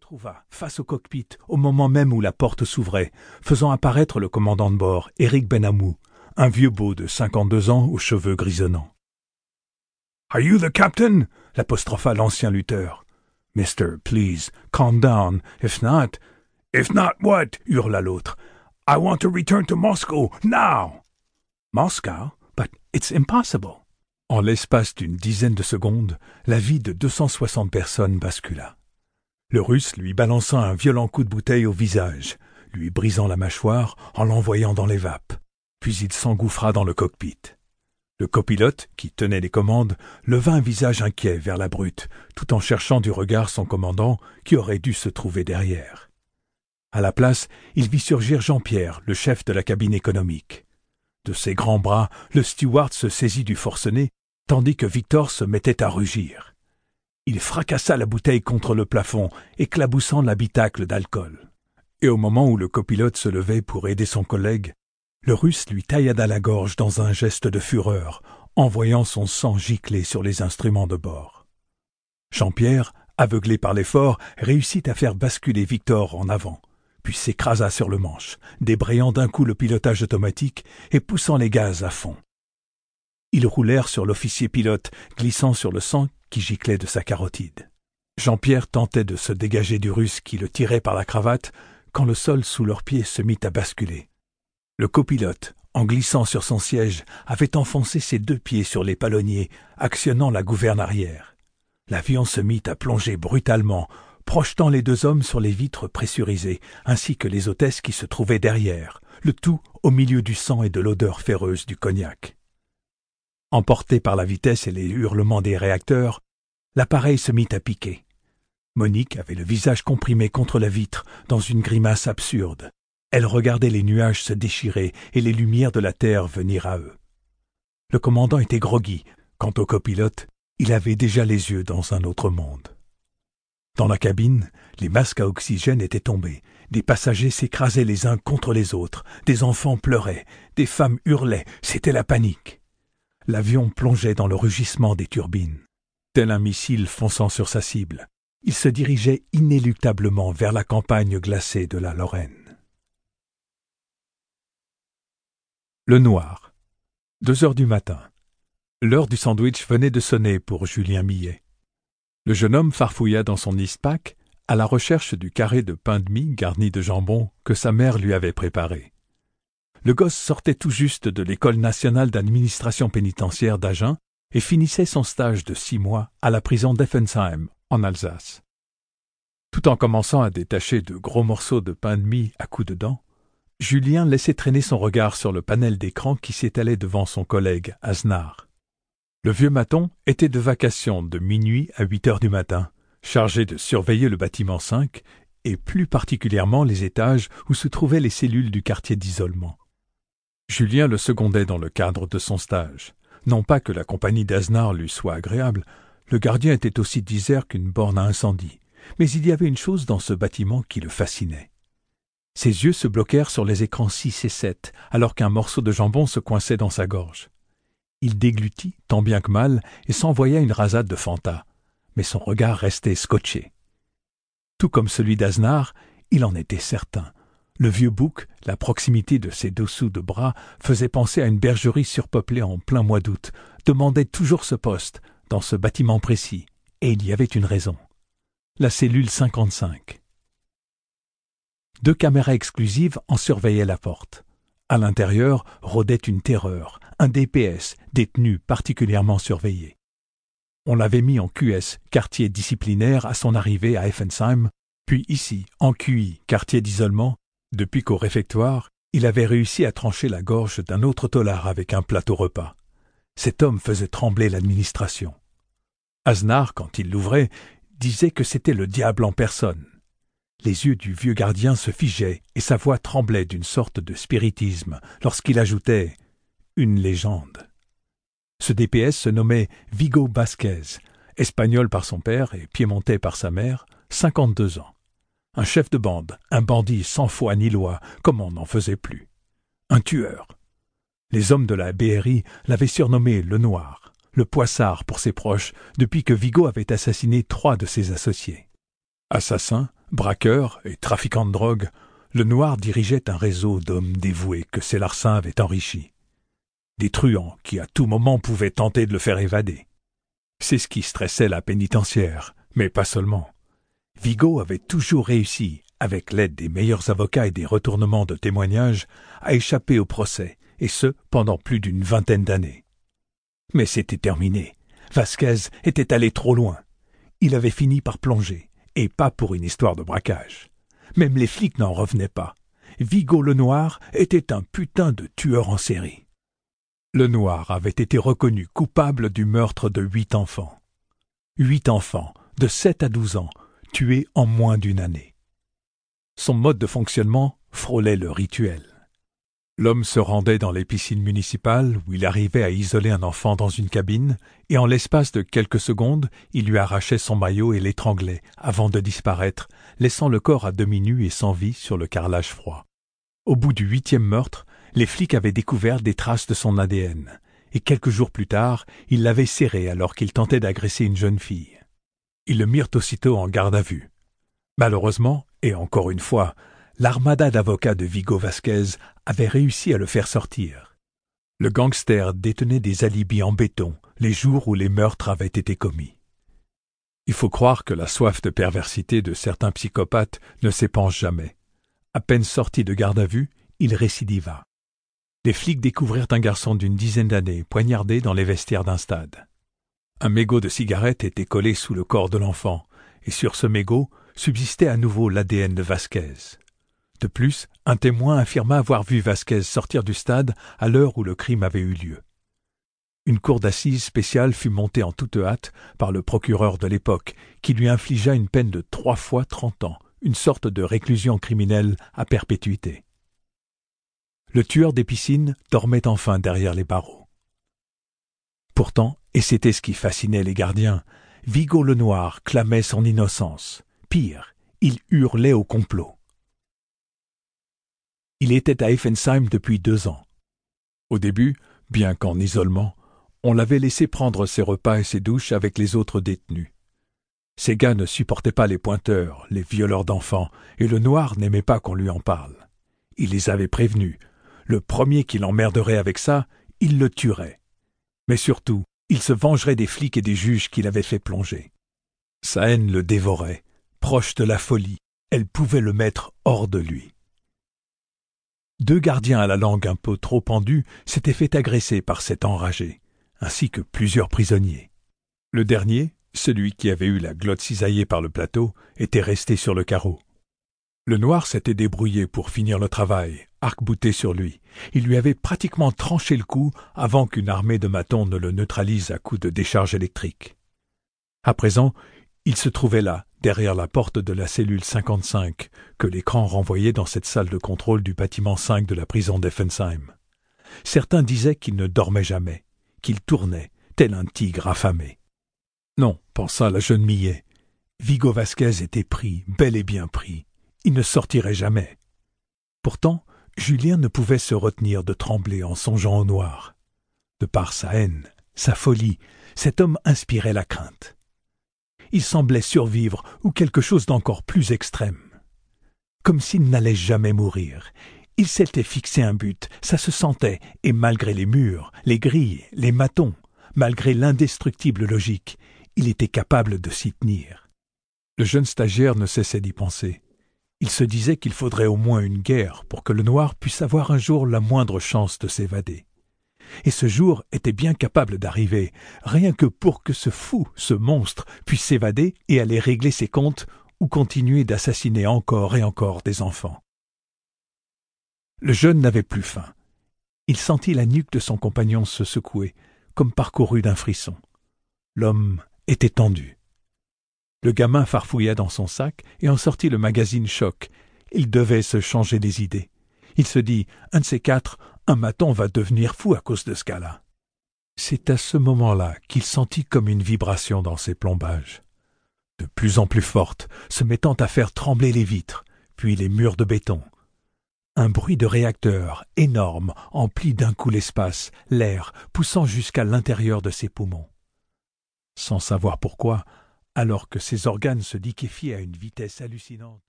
retrouva face au cockpit au moment même où la porte s'ouvrait, faisant apparaître le commandant de bord, Eric Benamou, un vieux beau de cinquante-deux ans aux cheveux grisonnants. Are you the captain? l'apostropha l'ancien lutteur. Mister, please, calm down. If not. If not what? hurla l'autre. I want to return to Moscow, now. Moscow? But it's impossible. En l'espace d'une dizaine de secondes, la vie de deux cent soixante personnes bascula. Le russe lui balança un violent coup de bouteille au visage, lui brisant la mâchoire en l'envoyant dans les vapes. Puis il s'engouffra dans le cockpit. Le copilote, qui tenait les commandes, leva un visage inquiet vers la brute, tout en cherchant du regard son commandant, qui aurait dû se trouver derrière. À la place, il vit surgir Jean-Pierre, le chef de la cabine économique. De ses grands bras, le steward se saisit du forcené, tandis que Victor se mettait à rugir. Il fracassa la bouteille contre le plafond, éclaboussant l'habitacle d'alcool. Et au moment où le copilote se levait pour aider son collègue, le russe lui taillada la gorge dans un geste de fureur, envoyant son sang gicler sur les instruments de bord. Jean-Pierre, aveuglé par l'effort, réussit à faire basculer Victor en avant, puis s'écrasa sur le manche, débrayant d'un coup le pilotage automatique et poussant les gaz à fond. Ils roulèrent sur l'officier pilote, glissant sur le sang qui giclait de sa carotide. Jean-Pierre tentait de se dégager du russe qui le tirait par la cravate quand le sol sous leurs pieds se mit à basculer. Le copilote, en glissant sur son siège, avait enfoncé ses deux pieds sur les palonniers, actionnant la gouverne arrière. L'avion se mit à plonger brutalement, projetant les deux hommes sur les vitres pressurisées, ainsi que les hôtesses qui se trouvaient derrière, le tout au milieu du sang et de l'odeur féreuse du cognac. Emporté par la vitesse et les hurlements des réacteurs, l'appareil se mit à piquer. Monique avait le visage comprimé contre la vitre, dans une grimace absurde. Elle regardait les nuages se déchirer et les lumières de la Terre venir à eux. Le commandant était groggy. Quant au copilote, il avait déjà les yeux dans un autre monde. Dans la cabine, les masques à oxygène étaient tombés. Des passagers s'écrasaient les uns contre les autres. Des enfants pleuraient. Des femmes hurlaient. C'était la panique l'avion plongeait dans le rugissement des turbines. Tel un missile fonçant sur sa cible, il se dirigeait inéluctablement vers la campagne glacée de la Lorraine. Le noir. Deux heures du matin. L'heure du sandwich venait de sonner pour Julien Millet. Le jeune homme farfouilla dans son ispac à la recherche du carré de pain de mie garni de jambon que sa mère lui avait préparé. Le gosse sortait tout juste de l'École nationale d'administration pénitentiaire d'Agen et finissait son stage de six mois à la prison d'Effensheim, en Alsace. Tout en commençant à détacher de gros morceaux de pain de mie à coups de dents, Julien laissait traîner son regard sur le panel d'écran qui s'étalait devant son collègue, Aznar. Le vieux maton était de vacation de minuit à huit heures du matin, chargé de surveiller le bâtiment 5 et plus particulièrement les étages où se trouvaient les cellules du quartier d'isolement. Julien le secondait dans le cadre de son stage. Non pas que la compagnie d'Aznar lui soit agréable, le gardien était aussi disert qu'une borne à incendie, mais il y avait une chose dans ce bâtiment qui le fascinait. Ses yeux se bloquèrent sur les écrans six et sept, alors qu'un morceau de jambon se coinçait dans sa gorge. Il déglutit, tant bien que mal, et s'envoya une rasade de Fanta, mais son regard restait scotché. Tout comme celui d'Aznar, il en était certain. Le vieux bouc, la proximité de ses dessous de bras, faisait penser à une bergerie surpeuplée en plein mois d'août, demandait toujours ce poste, dans ce bâtiment précis, et il y avait une raison. La cellule 55. Deux caméras exclusives en surveillaient la porte. À l'intérieur rôdait une terreur, un DPS, détenu particulièrement surveillé. On l'avait mis en QS, quartier disciplinaire, à son arrivée à Effensheim, puis ici, en QI, quartier d'isolement, depuis qu'au réfectoire, il avait réussi à trancher la gorge d'un autre tolard avec un plateau repas. Cet homme faisait trembler l'administration. Aznar, quand il l'ouvrait, disait que c'était le diable en personne. Les yeux du vieux gardien se figeaient et sa voix tremblait d'une sorte de spiritisme lorsqu'il ajoutait une légende. Ce DPS se nommait Vigo Basquez, espagnol par son père et piémontais par sa mère, cinquante-deux ans. Un chef de bande, un bandit sans foi ni loi, comme on n'en faisait plus. Un tueur. Les hommes de la BRI l'avaient surnommé le Noir, le Poissard pour ses proches, depuis que Vigo avait assassiné trois de ses associés. Assassin, Braqueur et trafiquant de drogue, le noir dirigeait un réseau d'hommes dévoués que ses larcins avaient enrichis. Des truands qui à tout moment pouvaient tenter de le faire évader. C'est ce qui stressait la pénitentiaire, mais pas seulement. Vigo avait toujours réussi, avec l'aide des meilleurs avocats et des retournements de témoignages, à échapper au procès, et ce pendant plus d'une vingtaine d'années. Mais c'était terminé. Vasquez était allé trop loin. Il avait fini par plonger, et pas pour une histoire de braquage. Même les flics n'en revenaient pas. Vigo le Noir était un putain de tueur en série. Le Noir avait été reconnu coupable du meurtre de huit enfants. Huit enfants, de sept à douze ans, tués en moins d'une année. Son mode de fonctionnement frôlait le rituel. L'homme se rendait dans les piscines municipales où il arrivait à isoler un enfant dans une cabine, et en l'espace de quelques secondes, il lui arrachait son maillot et l'étranglait, avant de disparaître, laissant le corps à demi nu et sans vie sur le carrelage froid. Au bout du huitième meurtre, les flics avaient découvert des traces de son ADN, et quelques jours plus tard, ils l'avaient serré alors qu'il tentait d'agresser une jeune fille. Ils le mirent aussitôt en garde à vue. Malheureusement, et encore une fois, l'armada d'avocats de Vigo Vasquez avait réussi à le faire sortir. Le gangster détenait des alibis en béton les jours où les meurtres avaient été commis. Il faut croire que la soif de perversité de certains psychopathes ne s'épanche jamais. À peine sorti de garde à vue, il récidiva les flics découvrirent un garçon d'une dizaine d'années poignardé dans les vestiaires d'un stade. Un mégot de cigarette était collé sous le corps de l'enfant, et sur ce mégot subsistait à nouveau l'ADN de Vasquez. De plus, un témoin affirma avoir vu Vasquez sortir du stade à l'heure où le crime avait eu lieu. Une cour d'assises spéciale fut montée en toute hâte par le procureur de l'époque, qui lui infligea une peine de trois fois trente ans, une sorte de réclusion criminelle à perpétuité le tueur des piscines dormait enfin derrière les barreaux. Pourtant, et c'était ce qui fascinait les gardiens, Vigo le Noir clamait son innocence. Pire, il hurlait au complot. Il était à Effensheim depuis deux ans. Au début, bien qu'en isolement, on l'avait laissé prendre ses repas et ses douches avec les autres détenus. Ces gars ne supportaient pas les pointeurs, les violeurs d'enfants, et le noir n'aimait pas qu'on lui en parle. Il les avait prévenus, le premier qui l'emmerderait avec ça, il le tuerait. Mais surtout, il se vengerait des flics et des juges qui l'avaient fait plonger. Sa haine le dévorait, proche de la folie, elle pouvait le mettre hors de lui. Deux gardiens à la langue un peu trop pendue s'étaient fait agresser par cet enragé, ainsi que plusieurs prisonniers. Le dernier, celui qui avait eu la glotte cisaillée par le plateau, était resté sur le carreau. Le noir s'était débrouillé pour finir le travail, arc-bouté sur lui. Il lui avait pratiquement tranché le cou avant qu'une armée de matons ne le neutralise à coups de décharge électrique. À présent, il se trouvait là, derrière la porte de la cellule 55, que l'écran renvoyait dans cette salle de contrôle du bâtiment 5 de la prison d'Effensheim. Certains disaient qu'il ne dormait jamais, qu'il tournait, tel un tigre affamé. Non, pensa la jeune Millet. Vigo Vasquez était pris, bel et bien pris. Il ne sortirait jamais. Pourtant, Julien ne pouvait se retenir de trembler en songeant au noir. De par sa haine, sa folie, cet homme inspirait la crainte. Il semblait survivre ou quelque chose d'encore plus extrême. Comme s'il n'allait jamais mourir. Il s'était fixé un but, ça se sentait, et malgré les murs, les grilles, les matons, malgré l'indestructible logique, il était capable de s'y tenir. Le jeune stagiaire ne cessait d'y penser. Il se disait qu'il faudrait au moins une guerre pour que le noir puisse avoir un jour la moindre chance de s'évader. Et ce jour était bien capable d'arriver, rien que pour que ce fou, ce monstre, puisse s'évader et aller régler ses comptes ou continuer d'assassiner encore et encore des enfants. Le jeune n'avait plus faim. Il sentit la nuque de son compagnon se secouer, comme parcourue d'un frisson. L'homme était tendu. Le gamin farfouilla dans son sac et en sortit le magazine Choc. Il devait se changer des idées. Il se dit Un de ces quatre, un maton va devenir fou à cause de ce cas-là. C'est à ce moment-là qu'il sentit comme une vibration dans ses plombages. De plus en plus forte, se mettant à faire trembler les vitres, puis les murs de béton. Un bruit de réacteur énorme emplit d'un coup l'espace, l'air poussant jusqu'à l'intérieur de ses poumons. Sans savoir pourquoi, alors que ses organes se liquéfiaient à une vitesse hallucinante.